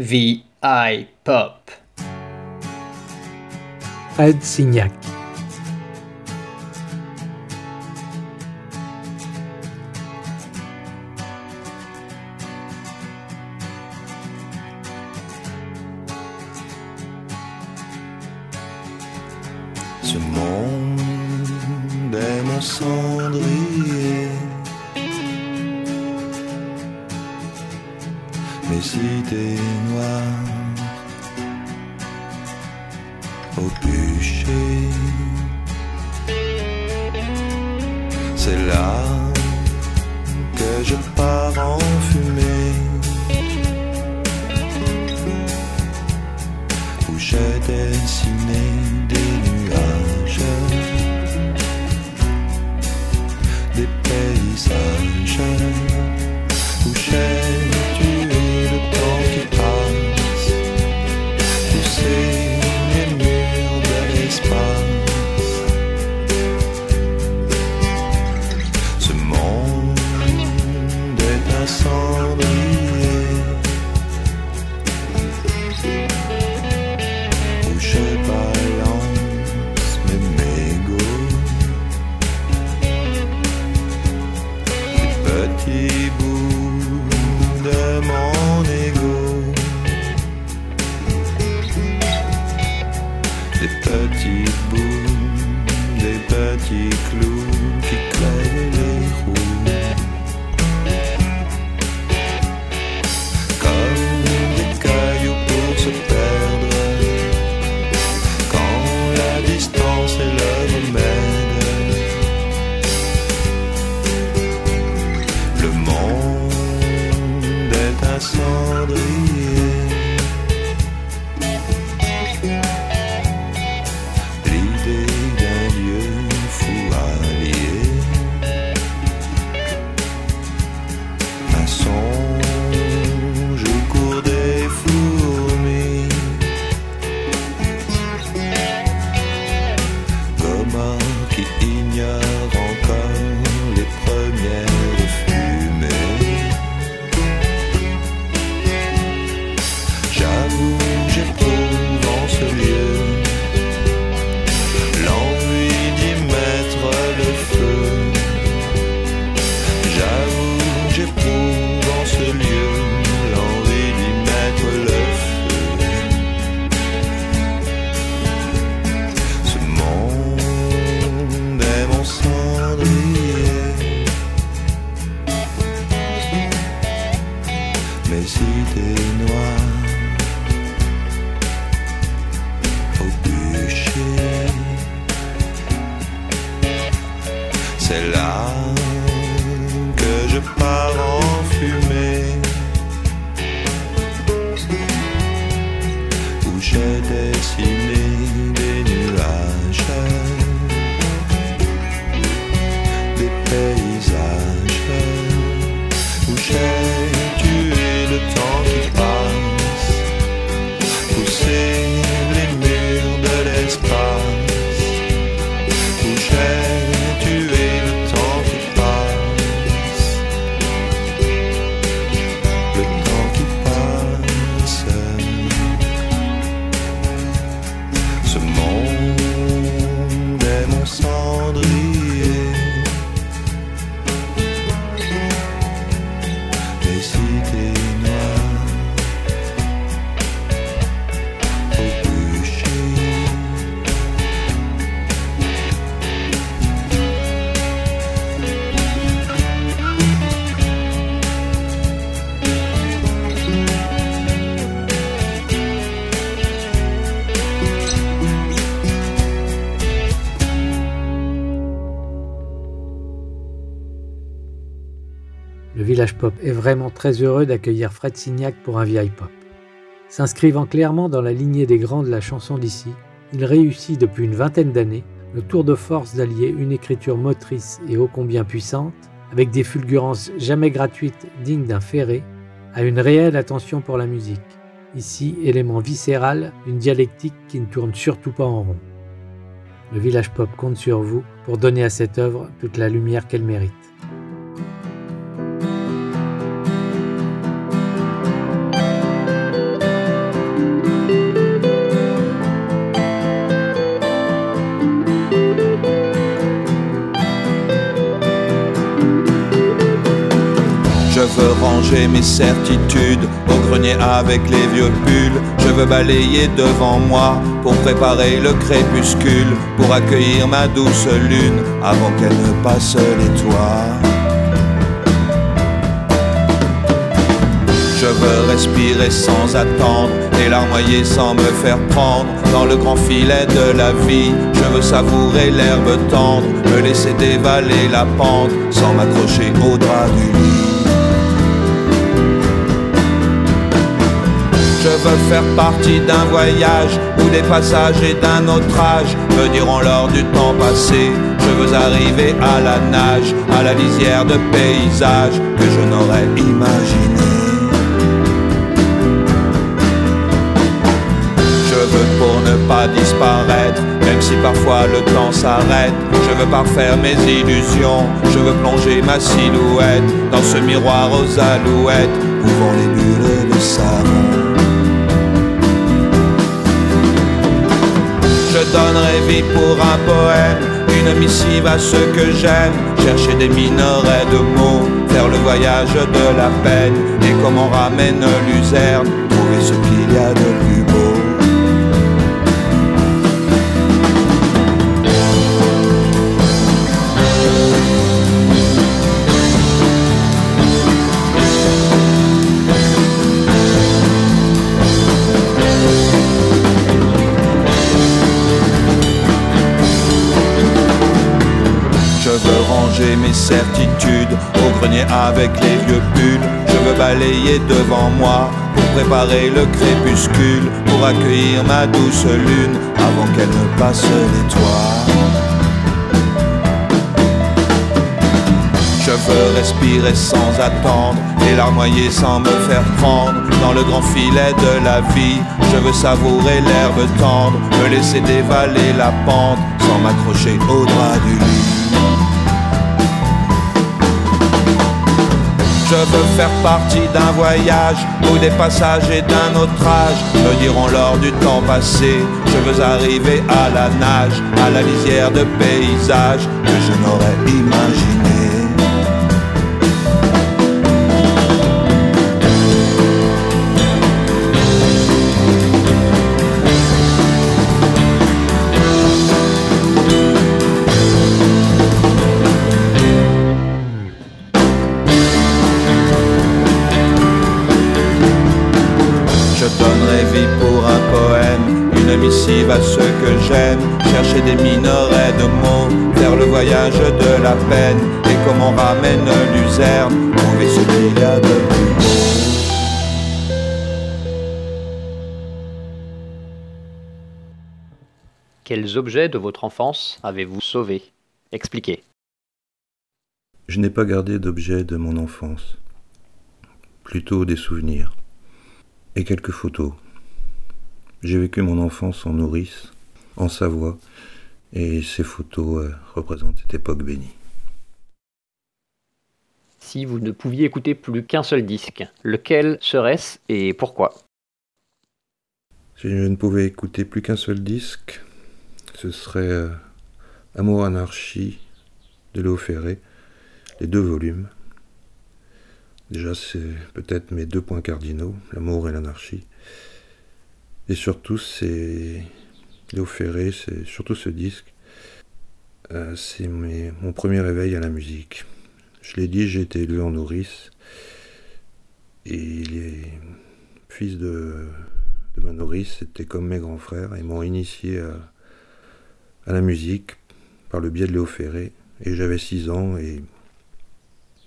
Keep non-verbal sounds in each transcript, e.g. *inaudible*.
VI Pop. Fred Signac. Est vraiment très heureux d'accueillir Fred Signac pour un vieil pop. S'inscrivant clairement dans la lignée des grands de la chanson d'ici, il réussit depuis une vingtaine d'années le tour de force d'allier une écriture motrice et ô combien puissante, avec des fulgurances jamais gratuites dignes d'un ferré, à une réelle attention pour la musique, ici élément viscéral d'une dialectique qui ne tourne surtout pas en rond. Le village pop compte sur vous pour donner à cette œuvre toute la lumière qu'elle mérite. Ranger mes certitudes au grenier avec les vieux pulls. Je veux balayer devant moi pour préparer le crépuscule, pour accueillir ma douce lune avant qu'elle ne passe les toits. Je veux respirer sans attendre, et larmoyer sans me faire prendre dans le grand filet de la vie. Je veux savourer l'herbe tendre, me laisser dévaler la pente sans m'accrocher au drap du lit. Je veux faire partie d'un voyage où des passages et d'un autre âge me diront lors du temps passé. Je veux arriver à la nage, à la lisière de paysages que je n'aurais imaginé. pour ne pas disparaître, même si parfois le temps s'arrête. Je veux parfaire mes illusions, je veux plonger ma silhouette dans ce miroir aux alouettes, ouvrant les bulles de savon. Je donnerai vie pour un poème, une missive à ceux que j'aime, chercher des minerais de mots, faire le voyage de la peine, et comme on ramène l'userne, trouver ce qu'il y a de plus mes certitudes au grenier avec les vieux pulls. Je veux balayer devant moi pour préparer le crépuscule, pour accueillir ma douce lune avant qu'elle ne passe les. Je veux respirer sans attendre et larmoyer sans me faire prendre dans le grand filet de la vie. Je veux savourer l'herbe tendre, me laisser dévaler la pente sans m'accrocher au drap du lit. Je veux faire partie d'un voyage où des passages et d'un autre âge me diront lors du temps passé. Je veux arriver à la nage, à la lisière de paysages que je n'aurais imaginé. Chercher des minerais de mots, faire le voyage de la peine, et comme on ramène luzerne, trouver ce qu'il y a de plus Quels objets de votre enfance avez-vous sauvés? Expliquez. Je n'ai pas gardé d'objets de mon enfance, plutôt des souvenirs et quelques photos. J'ai vécu mon enfance en nourrice, en Savoie, et ces photos euh, représentent cette époque bénie. Si vous ne pouviez écouter plus qu'un seul disque, lequel serait-ce et pourquoi? Si je ne pouvais écouter plus qu'un seul disque, ce serait euh, Amour Anarchie de Léo Ferré, les deux volumes. Déjà, c'est peut-être mes deux points cardinaux, l'amour et l'anarchie. Et surtout, c'est Léo Ferré, c'est surtout ce disque. Euh, c'est mon premier réveil à la musique. Je l'ai dit, j'ai été élevé en nourrice. Et les fils de, de ma nourrice, c'était comme mes grands frères. Ils m'ont initié à, la musique par le biais de Léo Ferré. Et j'avais 6 ans et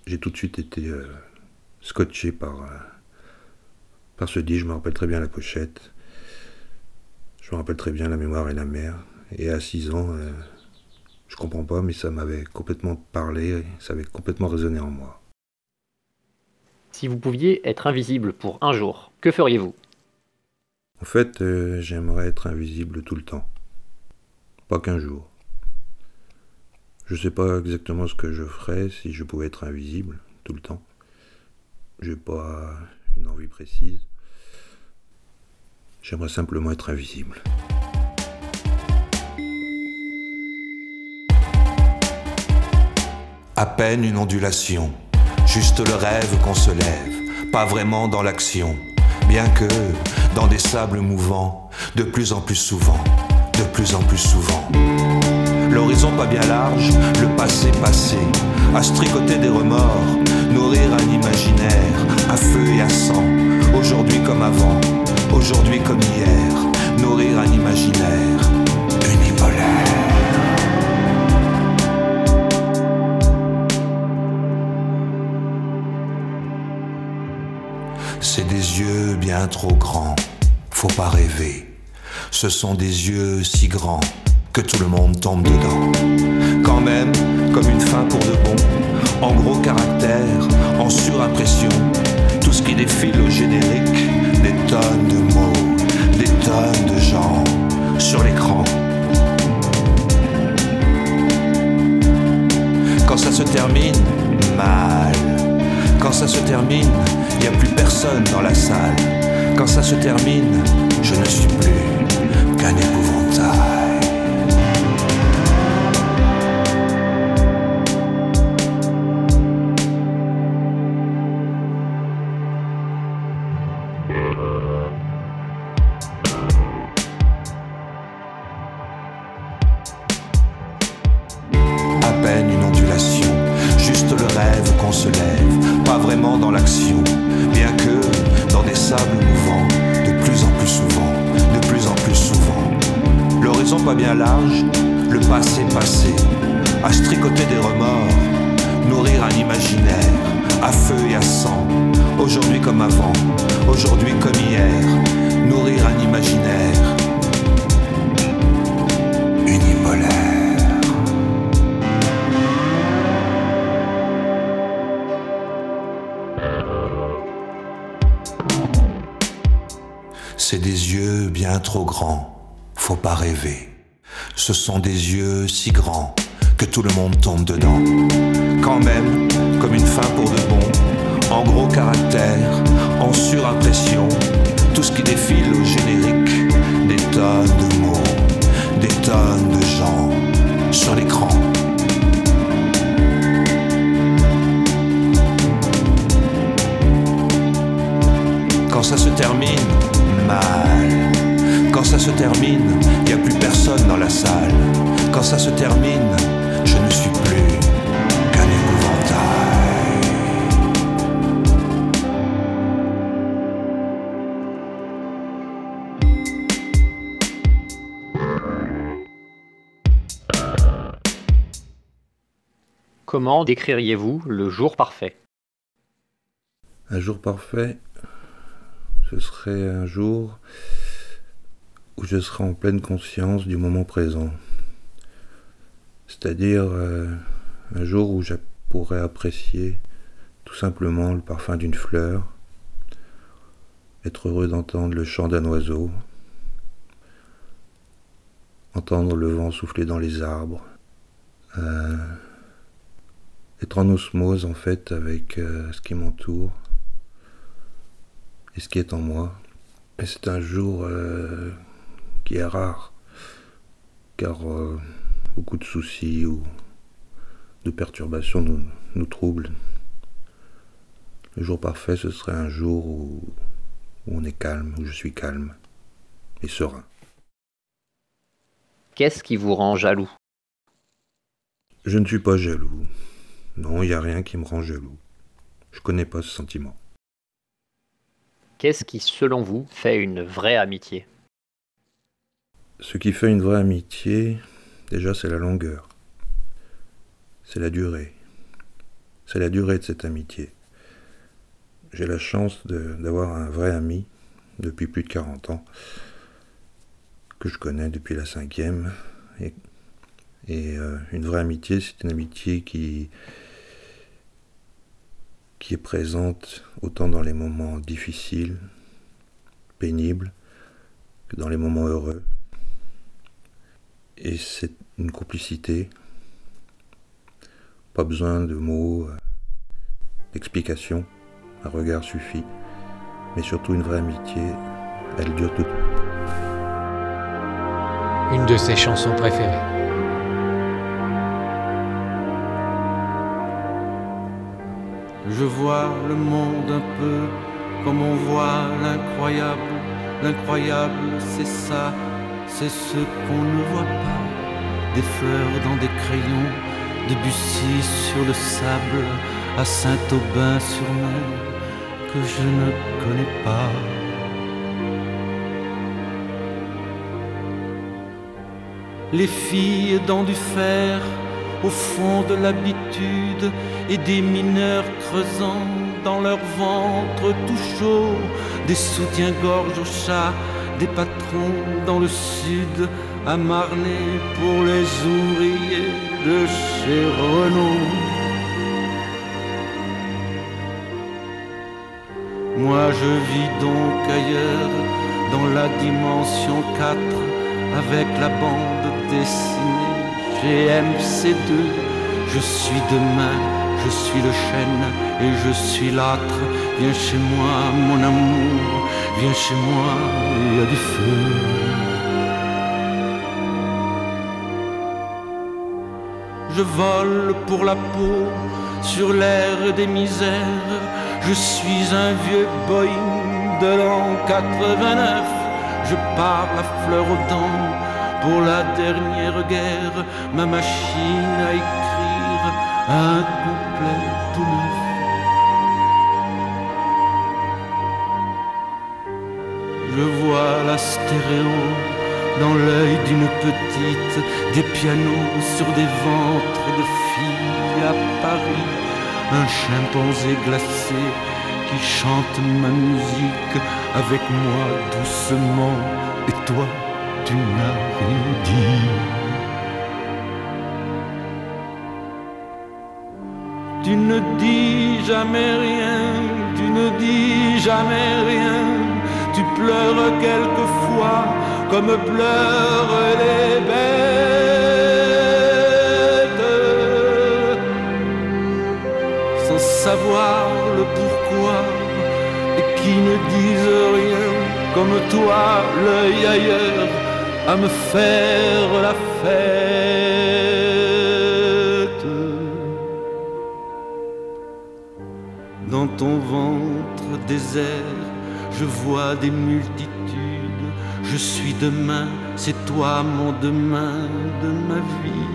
j'ai tout de suite été euh, scotché par, euh, par ce disque. Je me rappelle très bien la pochette. Je me rappelle très bien la mémoire et la mère. Et à 6 ans, euh, je comprends pas, mais ça m'avait complètement parlé, ça avait complètement résonné en moi. Si vous pouviez être invisible pour un jour, que feriez-vous? En fait, euh, j'aimerais être invisible tout le temps. Pas qu'un jour. Je sais pas exactement ce que je ferais si je pouvais être invisible tout le temps. J'ai pas une envie précise. J'aimerais simplement être invisible. À peine une ondulation. juste le rêve qu'on se lève, pas vraiment dans l'action, bien que dans des sables mouvants, de plus en plus souvent, de plus en plus souvent. L'horizon pas bien large, le passé passé, à se tricoter des remords, nourrir un imaginaire, à feu et à sang, aujourd'hui comme avant, aujourd'hui comme hier, nourrir un imaginaire unipolaire. C'est des yeux bien trop grands, faut pas rêver. Ce sont des yeux si grands que tout le monde tombe dedans. Quand même, comme une fin pour de bon, en gros caractère, en surimpression, tout ce qui défile au générique, tonnes de mots, des tonnes de gens sur l'écran. Quand ça se termine, mal. Quand ça se termine, il n'y a plus personne dans la salle. Quand ça se termine, je ne suis plus qu'un épouvantail. Trop grands, faut pas rêver. Ce sont des yeux si grands que tout le monde tombe dedans. Quand même, comme une fin pour de bon, en gros caractère, en surimpression, tout ce qui défile au générique, des tonnes de mots, des tonnes de gens sur l'écran. Quand ça se termine, mal. Quand ça se termine, il n'y a plus personne dans la salle. Quand ça se termine, je ne suis plus qu'un épouvantail. Comment décririez-vous le jour parfait? Un jour parfait, ce serait un jour où je serai en pleine conscience du moment présent. C'est-à-dire euh, un jour où je pourrais apprécier tout simplement le parfum d'une fleur, être heureux d'entendre le chant d'un oiseau, entendre le vent souffler dans les arbres, euh, être en osmose en fait avec euh, ce qui m'entoure et ce qui est en moi. Et c'est un jour qui est rare, car euh, beaucoup de soucis ou de perturbations nous, nous troublent. Le jour parfait, ce serait un jour où, où on est calme, où je suis calme et serein. Qu'est-ce qui vous rend jaloux? Je ne suis pas jaloux. Non, il n'y a rien qui me rend jaloux. Je connais pas ce sentiment. Qu'est-ce qui, selon vous, fait une vraie amitié? Ce qui fait une vraie amitié, déjà, c'est la longueur. C'est la durée. C'est la durée de cette amitié. J'ai la chance d'avoir un vrai ami depuis plus de 40 ans, que je connais depuis la cinquième. Et, euh, une vraie amitié, c'est une amitié qui est présente autant dans les moments difficiles, pénibles, que dans les moments heureux. Et c'est une complicité. Pas besoin de mots, euh, d'explications. Un regard suffit. Mais surtout une vraie amitié, elle dure toute. Une de ses chansons préférées. Je vois le monde un peu comme on voit l'incroyable. L'incroyable, c'est ça, c'est ce qu'on ne voit pas. Des fleurs dans des crayons, de Bussy sur le sable, à Saint-Aubin-sur-Mer, que je ne connais pas. Les filles dans du fer, au fond de l'habitude, et des mineurs creusant dans leur ventre tout chaud, des soutiens-gorge au chat, des patrons dans le sud, à Marnay pour les ouvriers de chez Renault. Moi je vis donc ailleurs, dans la dimension 4, avec la bande dessinée GMC2. Je suis demain, je suis le chêne et je suis l'âtre. Viens chez moi, mon amour, viens chez moi, il y a du feu. Je vole pour la peau sur l'air des misères. Je suis un vieux Boeing de l'an 89. Je pars la fleur aux dents pour la dernière guerre. Ma machine à écrire un couplet dans l'œil d'une petite, des pianos sur des ventres de filles à Paris, un chimpanzé glacé qui chante ma musique avec moi doucement, et toi tu n'as rien dit. Tu ne dis jamais rien, tu ne dis jamais rien, tu pleures quelquefois comme pleurent les bêtes, sans savoir le pourquoi, et qui ne disent rien, comme toi, l'œil ailleurs, à me faire la fête. Dans ton ventre désert, je vois des multitudes je suis demain, c'est toi mon demain de ma vie.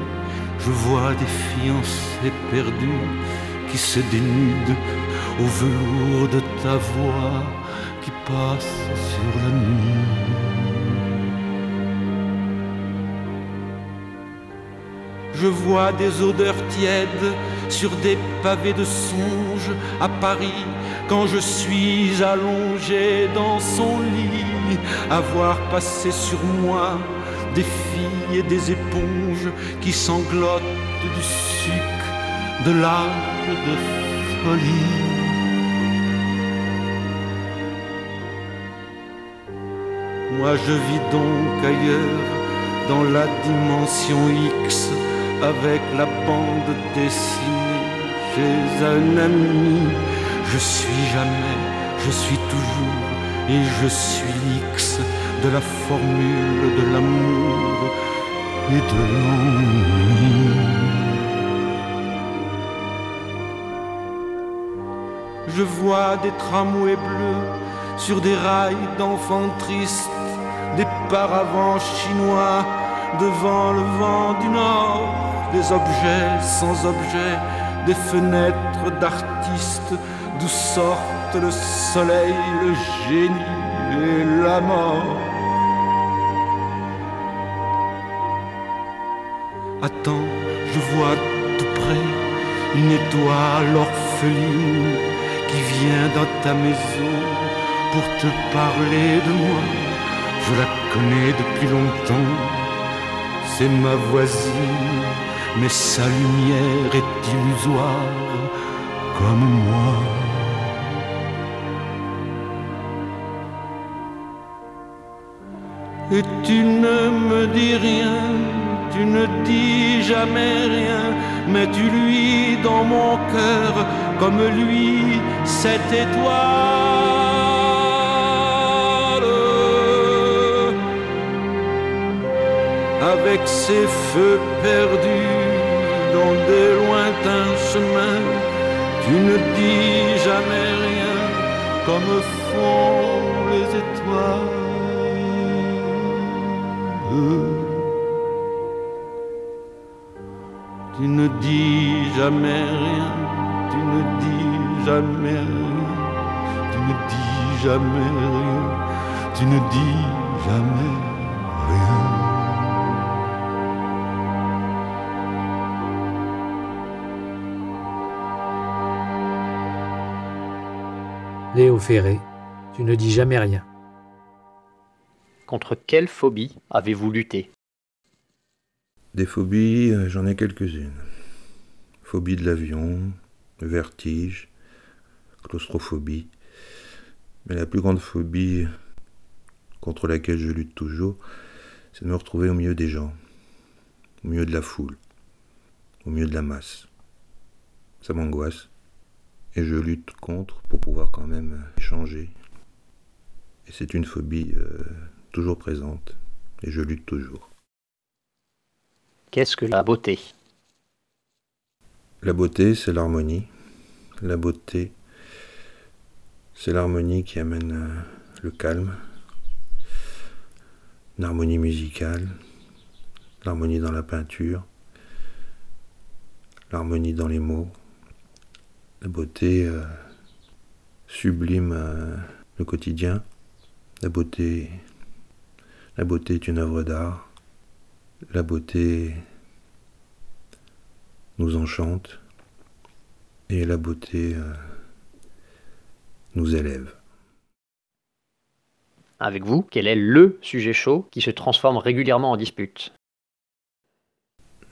Je vois des fiancés perdus qui se dénudent au velours de ta voix qui passe sur la nuit. Je vois des odeurs tièdes sur des pavés de songe à Paris quand je suis allongé dans son lit, à voir passer sur moi des filles et des éponges qui sanglotent du sucre de l'âge de folie. Moi je vis donc ailleurs dans la dimension X avec la bande dessinée un ami je suis jamais, je suis toujours, et je suis l'X de la formule de l'amour et de l'ennui. Je vois des tramways bleus sur des rails d'enfants tristes, des paravents chinois devant le vent du nord, des objets sans objets, des fenêtres d'artistes d'où sortent le soleil, le génie et la mort. Attends, je vois tout près une étoile orpheline qui vient dans ta maison pour te parler de moi. Je la connais depuis longtemps, c'est ma voisine, mais sa lumière est illusoire comme moi. Et tu ne me dis rien, tu ne dis jamais rien, mais tu luis dans mon cœur comme lui cette étoile. Avec ses feux perdus dans des lointains chemins, Tu ne dis jamais rien comme font les étoiles. Tu ne dis jamais rien, tu ne dis jamais rien, tu ne dis jamais rien, tu ne dis jamais rien. Léo Ferré, tu ne dis jamais rien. Contre quelle phobie avez-vous lutté? Des phobies, euh, j'en ai quelques-unes. Phobie de l'avion, vertige, claustrophobie. Mais la plus grande phobie contre laquelle je lutte toujours, c'est de me retrouver au milieu des gens, au milieu de la foule, au milieu de la masse. Ça m'angoisse et je lutte contre pour pouvoir quand même échanger. Et c'est une phobie euh, toujours présente et je lutte toujours. Qu'est-ce que la beauté? La beauté, c'est l'harmonie. La beauté, c'est l'harmonie qui amène euh, le calme, l'harmonie musicale, l'harmonie dans la peinture, l'harmonie dans les mots. La beauté euh, sublime euh, le quotidien. La beauté, la beauté est une œuvre d'art. La beauté nous enchante et la beauté euh, nous élève. Avec vous, quel est le sujet chaud qui se transforme régulièrement en dispute?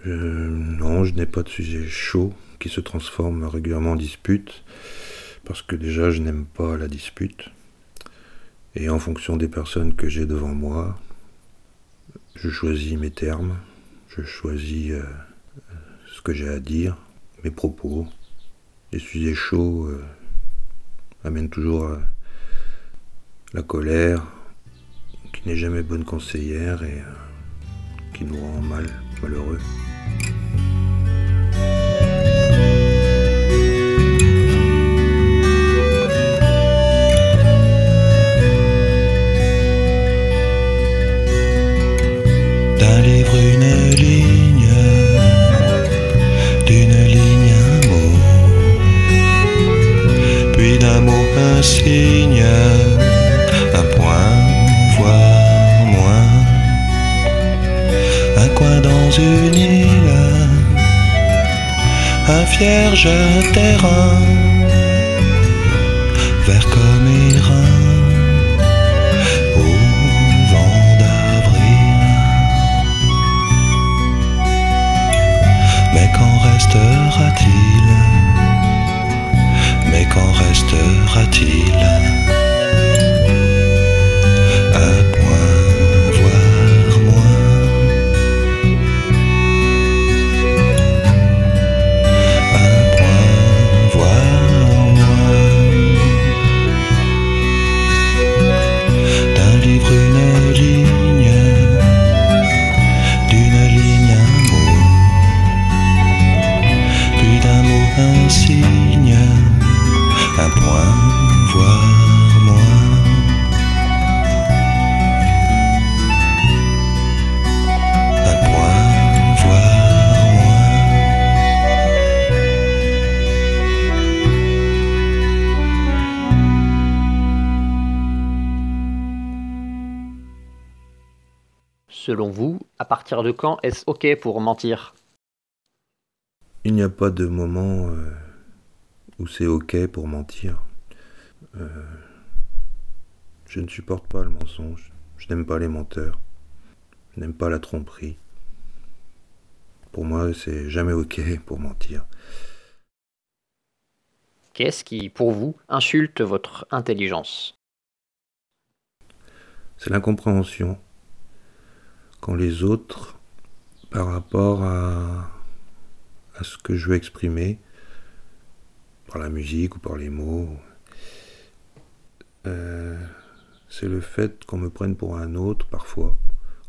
Euh, non, je n'ai pas de sujet chaud se transforme régulièrement en dispute, parce que déjà je n'aime pas la dispute. Et en fonction des personnes que j'ai devant moi, je choisis mes termes, je choisis euh, ce que j'ai à dire, mes propos. Les sujets chauds euh, amènent toujours euh, la colère, qui n'est jamais bonne conseillère et euh, qui nous rend mal, malheureux. Livre une ligne, d'une ligne un mot, puis d'un mot un signe, un point, voire moins, un coin dans une île, un vierge terrain, quand est-ce OK pour mentir? Il n'y a pas de moment euh, où c'est ok pour mentir. Euh, je ne supporte pas le mensonge. Je n'aime pas les menteurs. Je n'aime pas la tromperie. Pour moi, c'est jamais ok pour mentir. Qu'est-ce qui, pour vous, insulte votre intelligence? C'est l'incompréhension. Quand les autres, par rapport à, ce que je veux exprimer, par la musique ou par les mots, euh, c'est le fait qu'on me prenne pour un autre parfois,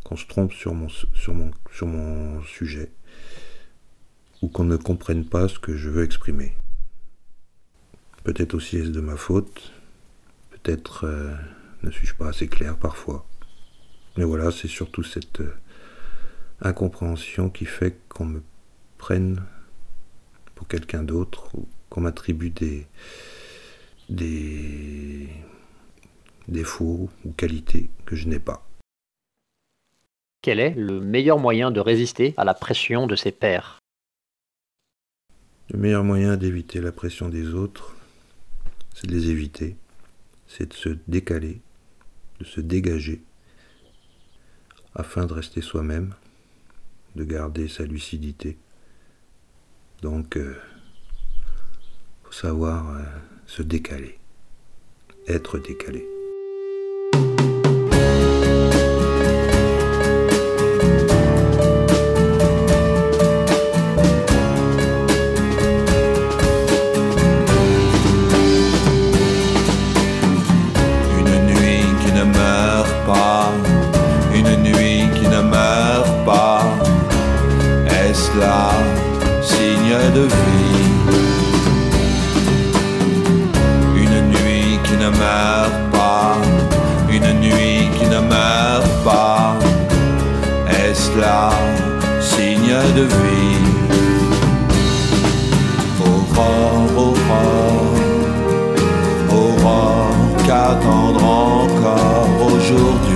qu'on se trompe sur mon sujet, ou qu'on ne comprenne pas ce que je veux exprimer. Peut-être aussi est-ce de ma faute. Peut-être euh, ne suis-je pas assez clair parfois. Mais voilà, c'est surtout cette euh, incompréhension qui fait qu'on me prenne pour quelqu'un d'autre ou qu'on m'attribue des, des défauts ou qualités que je n'ai pas. Quel est le meilleur moyen de résister à la pression de ses pairs? Le meilleur moyen d'éviter la pression des autres, c'est de les éviter, c'est de se décaler, de se dégager, afin de rester soi-même, de garder sa lucidité. Donc, euh, faut savoir euh, se décaler, être décalé. Là signe de vie Une nuit qui ne meurt pas, une nuit qui ne meurt pas. Est-ce là signe de vie? Aurore, aurore aurore qu'attendre encore aujourd'hui?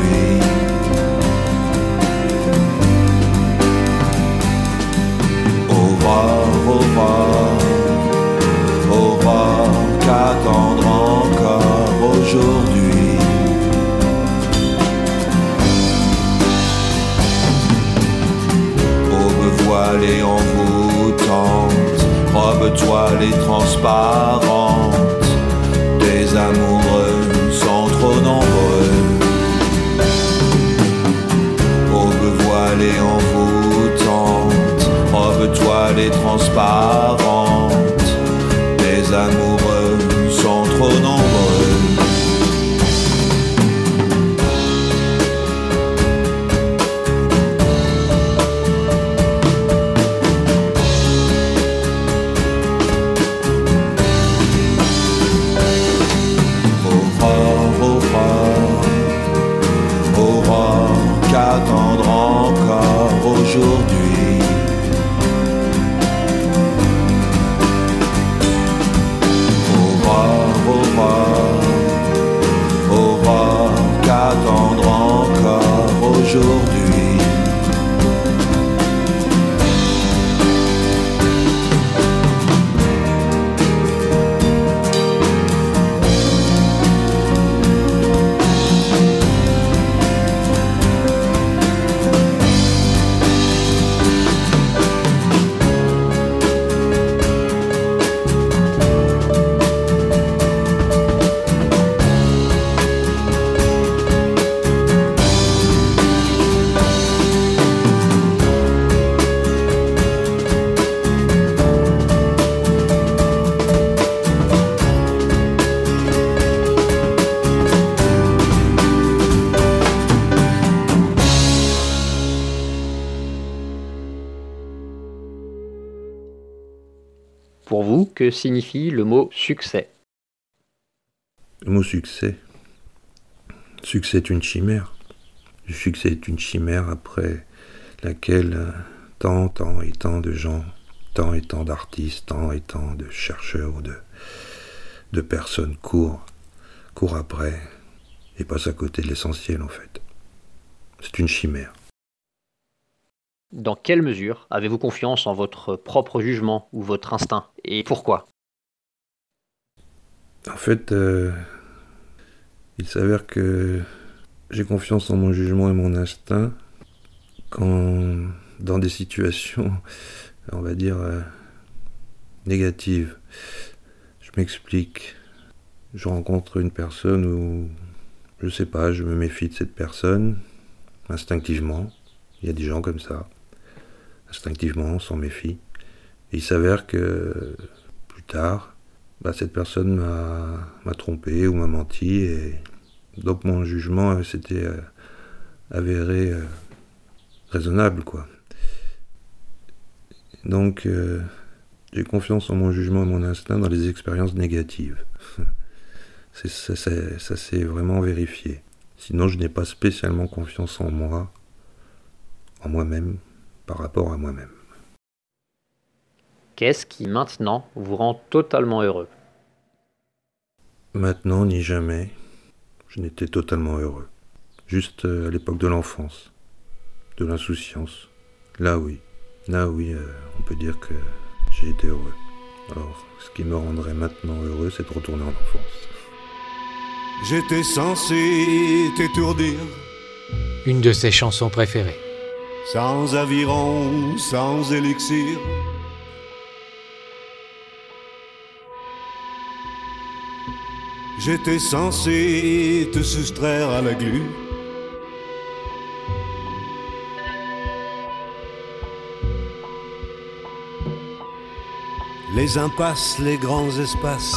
Robe toilée transparente des amoureux sont trop nombreux. Aube voilée envoûtante, robe toilée transparente. Des amoureux signifie le mot succès Le mot succès. Succès est une chimère. Le succès est une chimère après laquelle tant, tant et tant de gens, tant et tant d'artistes, tant et tant de chercheurs ou de, de personnes courent, courent après et passent à côté de l'essentiel en fait. C'est une chimère. Dans quelle mesure avez-vous confiance en votre propre jugement ou votre instinct Et pourquoi? En fait, euh, il s'avère que j'ai confiance en mon jugement et mon instinct quand dans des situations, on va dire, euh, négatives. Je m'explique. Je rencontre une personne où, je sais pas, je me méfie de cette personne, instinctivement. Il y a des gens comme ça. Instinctivement, on s'en méfie. Et il s'avère que plus tard, bah, cette personne m'a, trompé ou m'a menti et donc mon jugement s'était euh, avéré euh, raisonnable quoi. Donc euh, J'ai confiance en mon jugement et mon instinct dans les expériences négatives. *laughs* ça s'est vraiment vérifié. Sinon, je n'ai pas spécialement confiance en moi, en moi-même, par rapport à moi-même. Qu'est-ce qui maintenant vous rend totalement heureux? Maintenant ni jamais, je n'étais totalement heureux. Juste euh, à l'époque de l'enfance, de l'insouciance. Là oui, là oui, euh, on peut dire que j'ai été heureux. Alors, ce qui me rendrait maintenant heureux, c'est de retourner en enfance. J'étais censé t'étourdir. Une de ses chansons préférées. Sans aviron, sans élixir. J'étais censé te soustraire à la glu. Les impasses, les grands espaces.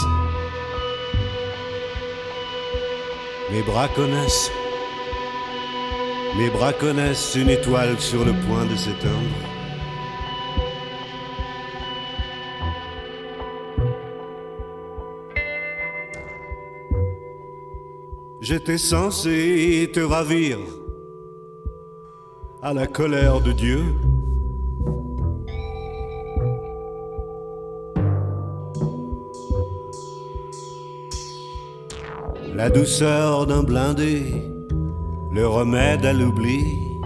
Mes bras connaissent, mes bras connaissent une étoile sur le point de s'éteindre. J'étais censé te ravir à la colère de Dieu. La douceur d'un blindé, le remède à l'oubli,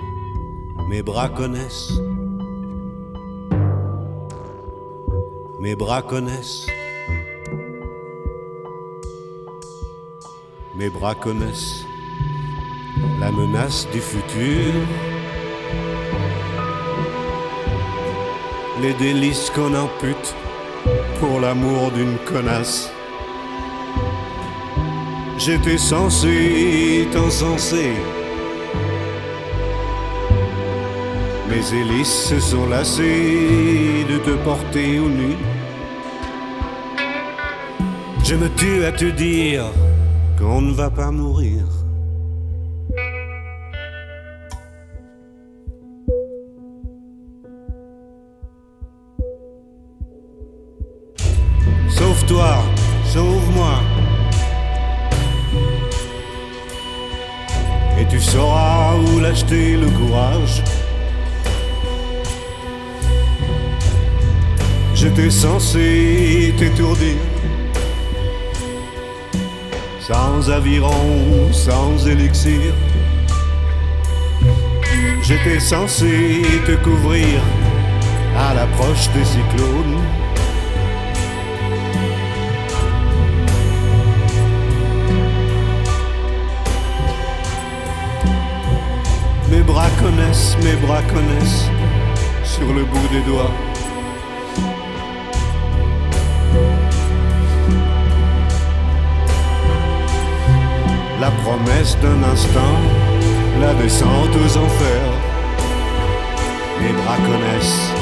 mes bras connaissent. Mes bras connaissent. Mes bras connaissent la menace du futur. Les délices qu'on ampute pour l'amour d'une connasse. J'étais censé t'encenser. Mes hélices se sont lassées de te porter au nu. Je me tue à te dire qu'on ne va pas mourir. Censé te couvrir à l'approche des cyclones. Mes bras connaissent, mes bras connaissent sur le bout des doigts. la promesse d'un instant, la descente aux enfers. Mes bras connaissent,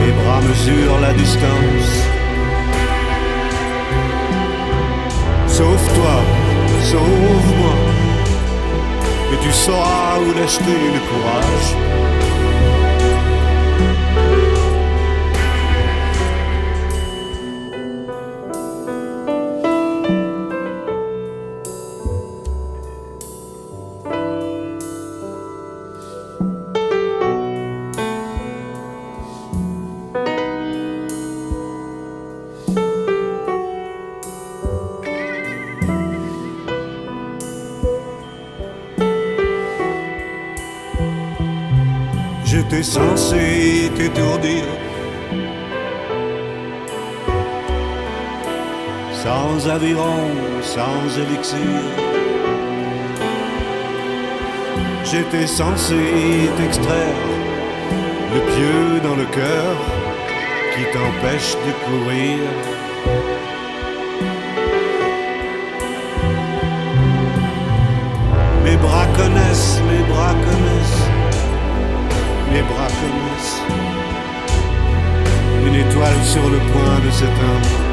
mes bras mesurent la distance. Sauve-toi, sauve-moi, et tu sauras où l'acheter le courage. J'étais censé t'extraire le pieu dans le cœur qui t'empêche de courir. Mes bras connaissent, mes bras connaissent les bras commencent. Une étoile sur le point de s'éteindre.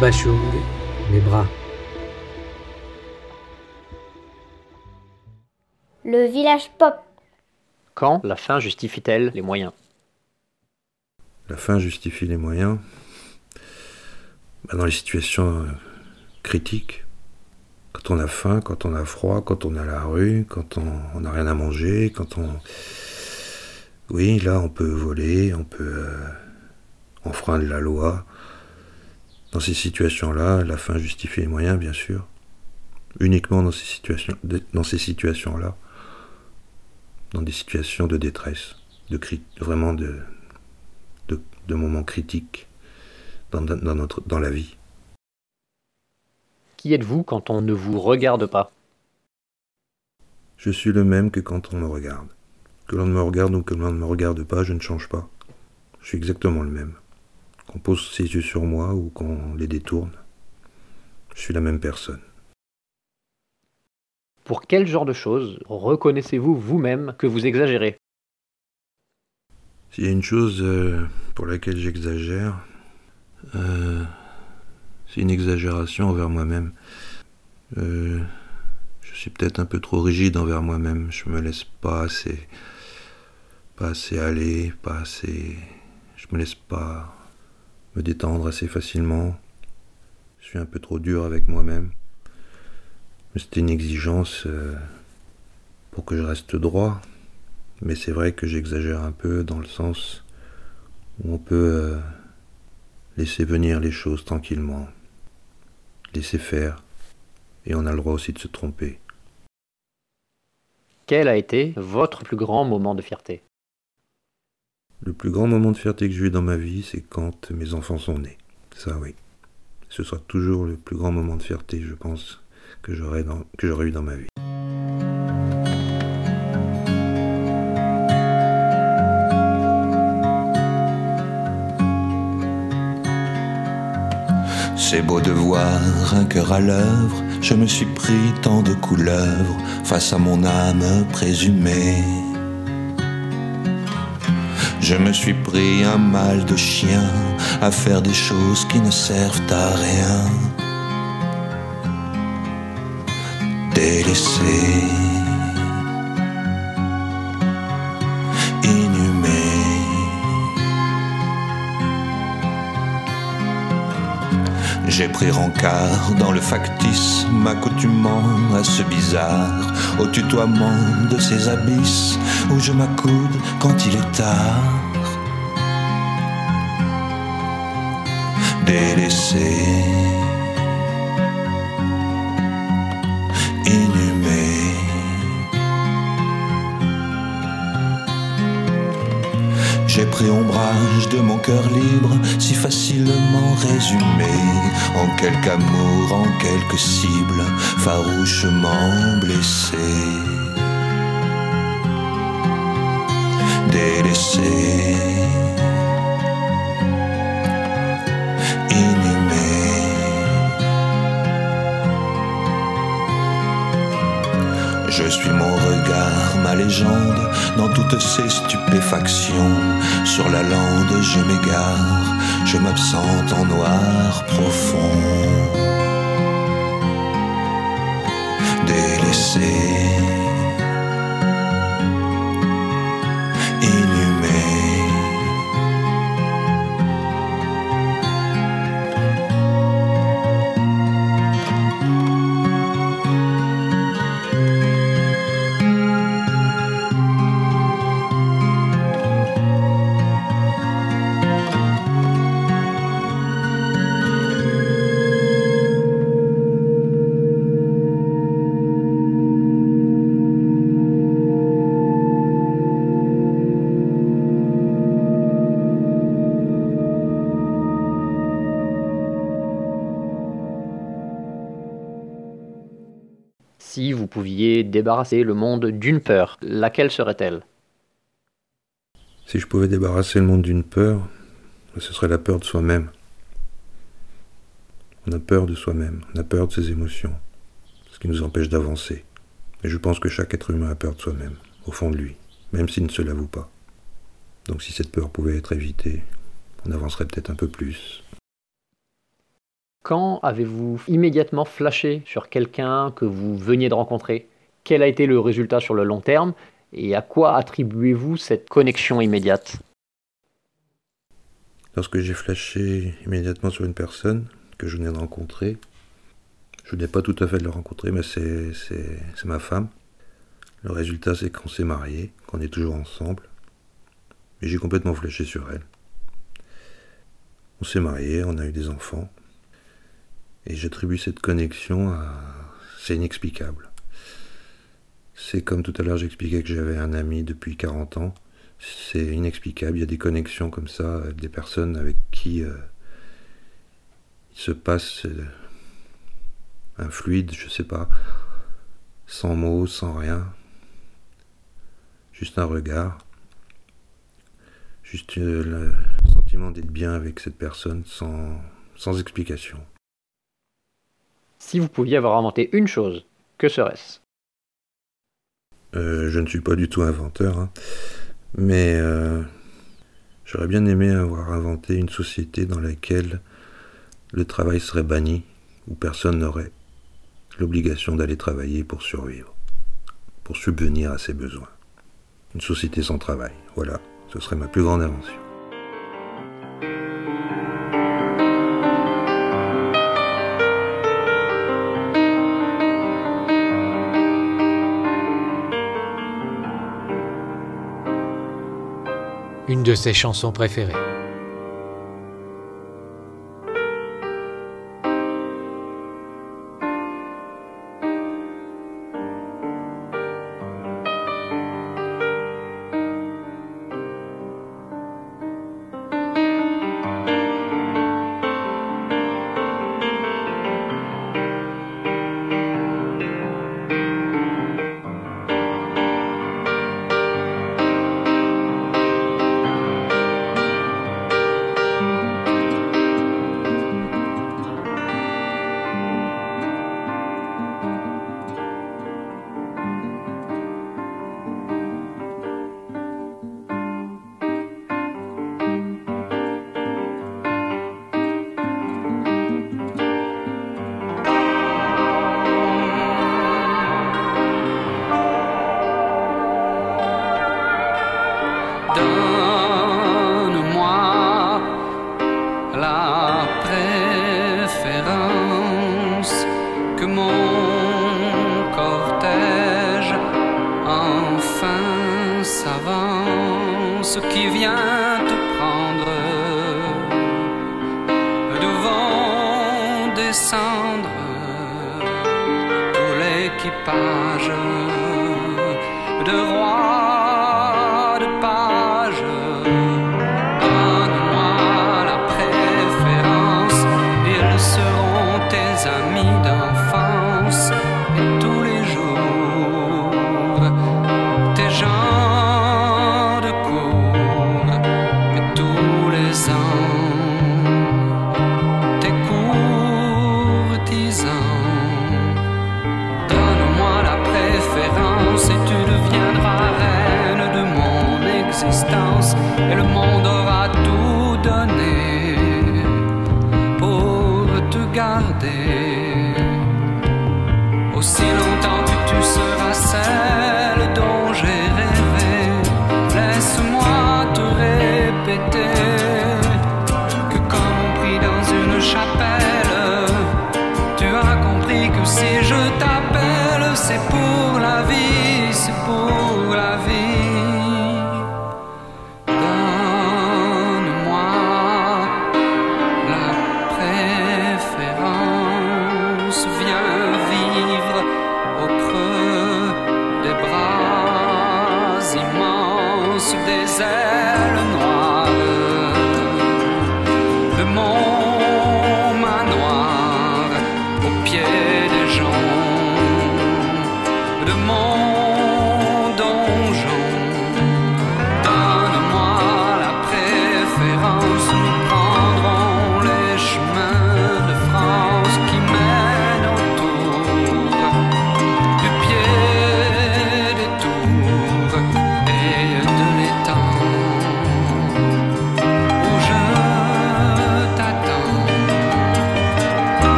Mes bras. Le village pop. Quand la fin justifie-t-elle les moyens? La fin justifie les moyens. Bah, dans les situations euh, critiques, quand on a faim, quand on a froid, quand on est à la rue, quand on n'a rien à manger, quand on... Oui, là, on peut voler, on peut euh, enfreindre la loi. Dans ces situations-là, la fin justifie les moyens, bien sûr. Uniquement dans ces situations, dans ces situations-là, dans des situations de détresse, de vraiment de, de, de moments critiques dans, dans, notre, dans la vie. Qui êtes-vous quand on ne vous regarde pas? Je suis le même que quand on me regarde. Que l'on me regarde ou que l'on ne me regarde pas, je ne change pas. Je suis exactement le même. Qu'on pose ses yeux sur moi ou qu'on les détourne, je suis la même personne. Pour quel genre de choses reconnaissez-vous vous-même que vous exagérez? S'il y a une chose euh, pour laquelle j'exagère, euh, c'est une exagération envers moi-même. Euh, je suis peut-être un peu trop rigide envers moi-même. Je me laisse pas assez, pas assez aller, pas assez. Je me laisse pas me détendre assez facilement. Je suis un peu trop dur avec moi-même. Mais c'était une exigence euh, pour que je reste droit. Mais c'est vrai que j'exagère un peu dans le sens où on peut euh, laisser venir les choses tranquillement, laisser faire, et on a le droit aussi de se tromper. Quel a été votre plus grand moment de fierté? Le plus grand moment de fierté que j'ai eu dans ma vie, c'est quand mes enfants sont nés. Ça, oui. Ce sera toujours le plus grand moment de fierté, je pense, que j'aurais eu dans ma vie. C'est beau de voir un cœur à l'œuvre, je me suis pris tant de couleuvres face à mon âme présumée. Je me suis pris un mal de chien à faire des choses qui ne servent à rien. Délaissé, inhumé. J'ai pris rencard dans le factice, m'accoutumant à ce bizarre, au tutoiement de ces abysses où je m'accoude quand il est tard. Délaissé, inhumé. J'ai pris ombrage de mon cœur libre, si facilement résumé, en quelque amour, en quelques cibles, farouchement blessé. Délaissé, inhumé. Je suis mon regard, ma légende, dans toutes ces stupéfactions. Sur la lande, je m'égare, je m'absente en noir profond. Délaissé, débarrasser le monde d'une peur, laquelle serait-elle? Si je pouvais débarrasser le monde d'une peur, ce serait la peur de soi-même. On a peur de soi-même, on a peur de ses émotions, ce qui nous empêche d'avancer. Et je pense que chaque être humain a peur de soi-même, au fond de lui, même s'il ne se l'avoue pas. Donc si cette peur pouvait être évitée, on avancerait peut-être un peu plus. Quand avez-vous immédiatement flashé sur quelqu'un que vous veniez de rencontrer? Quel a été le résultat sur le long terme Et à quoi attribuez-vous cette connexion immédiate? Lorsque j'ai flashé immédiatement sur une personne que je venais de rencontrer, je n'ai pas tout à fait de la rencontrer, mais c'est ma femme. Le résultat, c'est qu'on s'est mariés, qu'on est toujours ensemble. Et j'ai complètement flashé sur elle. On s'est mariés, on a eu des enfants. Et j'attribue cette connexion à... C'est inexplicable. C'est comme tout à l'heure j'expliquais que j'avais un ami depuis 40 ans. C'est inexplicable. Il y a des connexions comme ça, des personnes avec qui euh, il se passe euh, un fluide, je sais pas, sans mots, sans rien. Juste un regard. Juste euh, le sentiment d'être bien avec cette personne sans, sans explication. Si vous pouviez avoir inventé une chose, que serait-ce? Euh, Je ne suis pas du tout inventeur, hein. mais euh, j'aurais bien aimé avoir inventé une société dans laquelle le travail serait banni, où personne n'aurait l'obligation d'aller travailler pour survivre, pour subvenir à ses besoins. Une société sans travail, voilà, ce serait ma plus grande invention. Une de ses chansons préférées.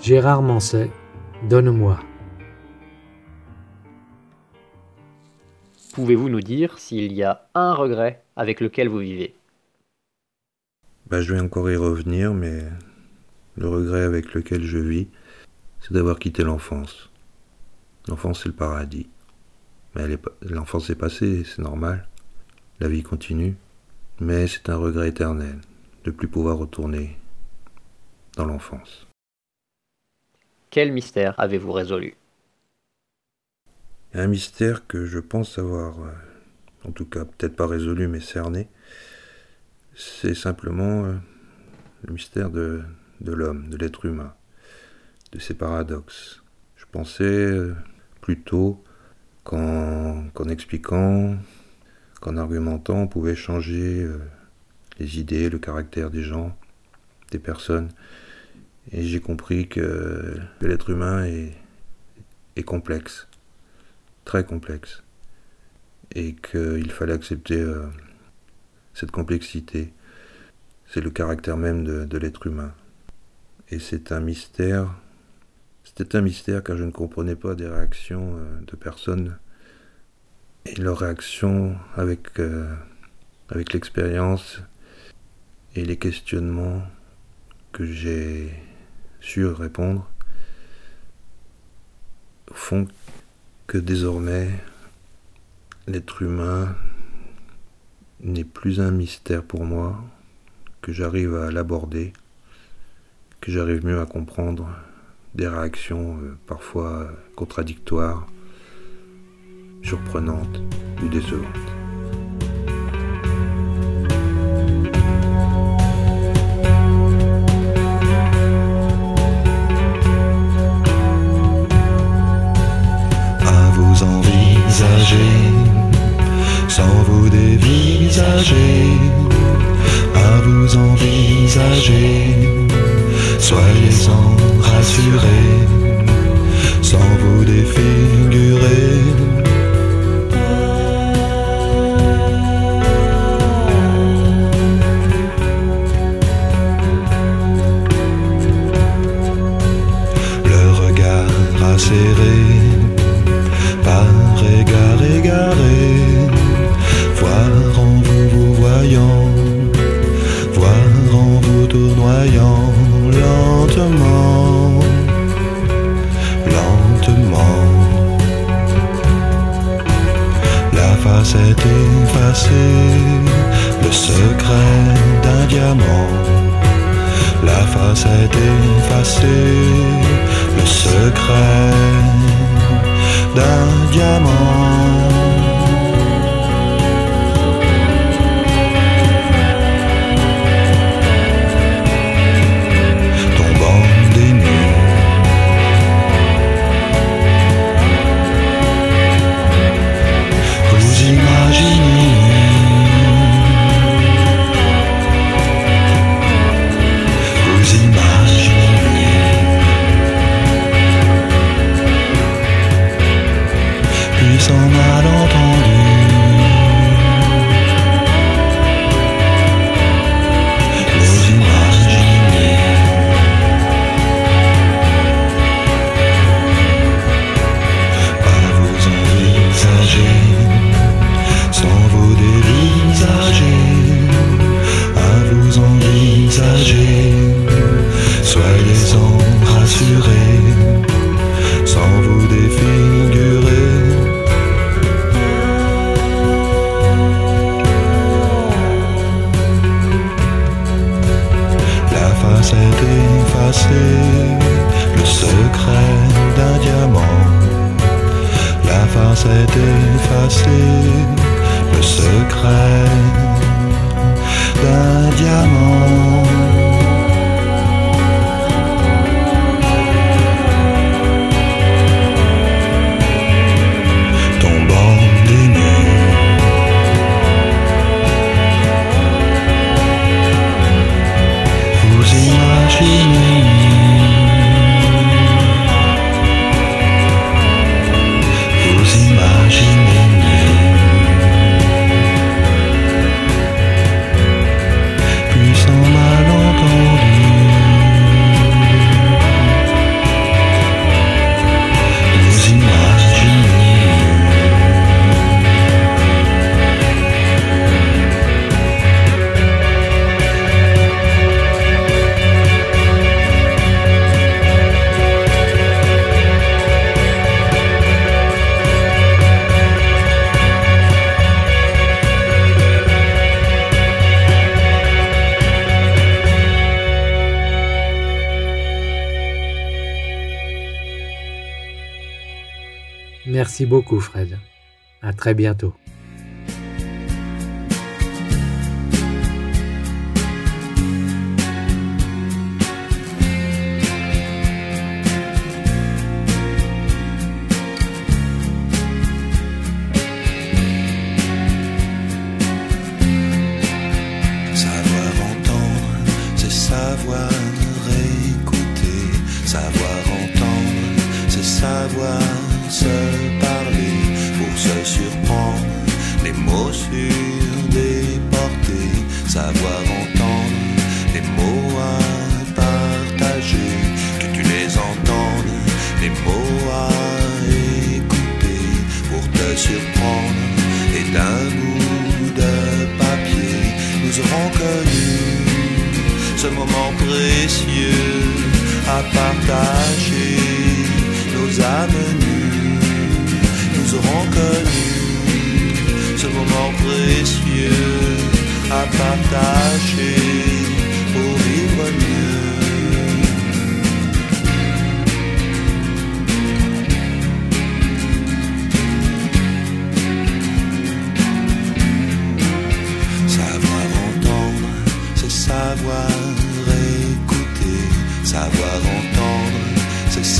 Gérard Manset, Donne-moi. Pouvez-vous nous dire s'il y a un regret avec lequel vous vivez? Bah, Je vais encore y revenir, mais le regret avec lequel je vis, c'est d'avoir quitté l'enfance. L'enfance, c'est le paradis. Mais l'enfance est passée, c'est normal. La vie continue. Mais c'est un regret éternel de plus pouvoir retourner dans l'enfance. Quel mystère avez-vous résolu? Un mystère que je pense avoir, euh, en tout cas peut-être pas résolu, mais cerné. C'est simplement euh, le mystère de, l'homme, de l'être humain, de ses paradoxes. Je pensais euh, plutôt qu'en expliquant, qu'en argumentant, on pouvait changer les idées, le caractère des gens, des personnes. Et j'ai compris que, l'être humain est, complexe, très complexe, et qu'il fallait accepter euh, cette complexité. C'est le caractère même de, l'être humain. Et c'est un mystère. C'était un mystère car je ne comprenais pas des réactions euh, de personnes et leurs réactions avec, euh, avec l'expérience et les questionnements que j'ai su répondre font que désormais l'être humain n'est plus un mystère pour moi, que j'arrive à l'aborder, que j'arrive mieux à comprendre des réactions euh, parfois contradictoires, surprenantes ou décevantes. all night Merci beaucoup Fred. À très bientôt.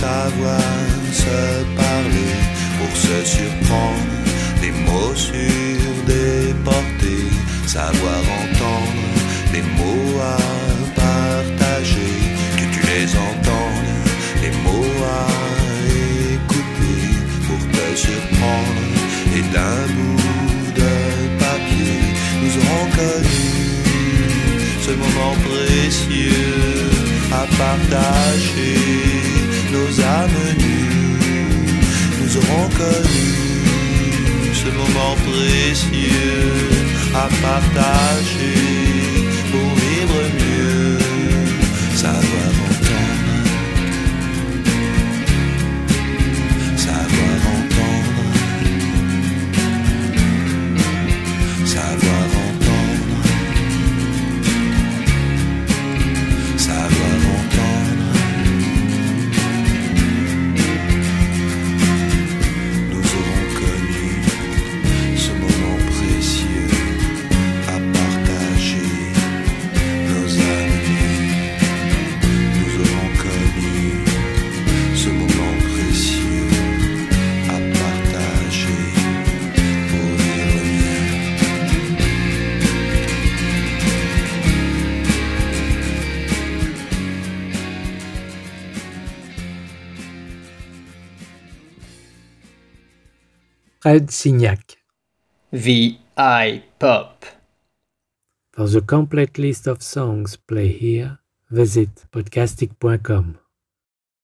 Savoir se parler pour se surprendre, des mots sur des portées, savoir entendre. Les mots à partager, que tu les entendes, les mots à écouter pour te surprendre, et d'un bout de papier, nous aurons connu ce moment précieux à partager nous aurons connu ce moment précieux à partager Fred Signac. VI Pop. For the complete list of songs play here, visit podcastic.com.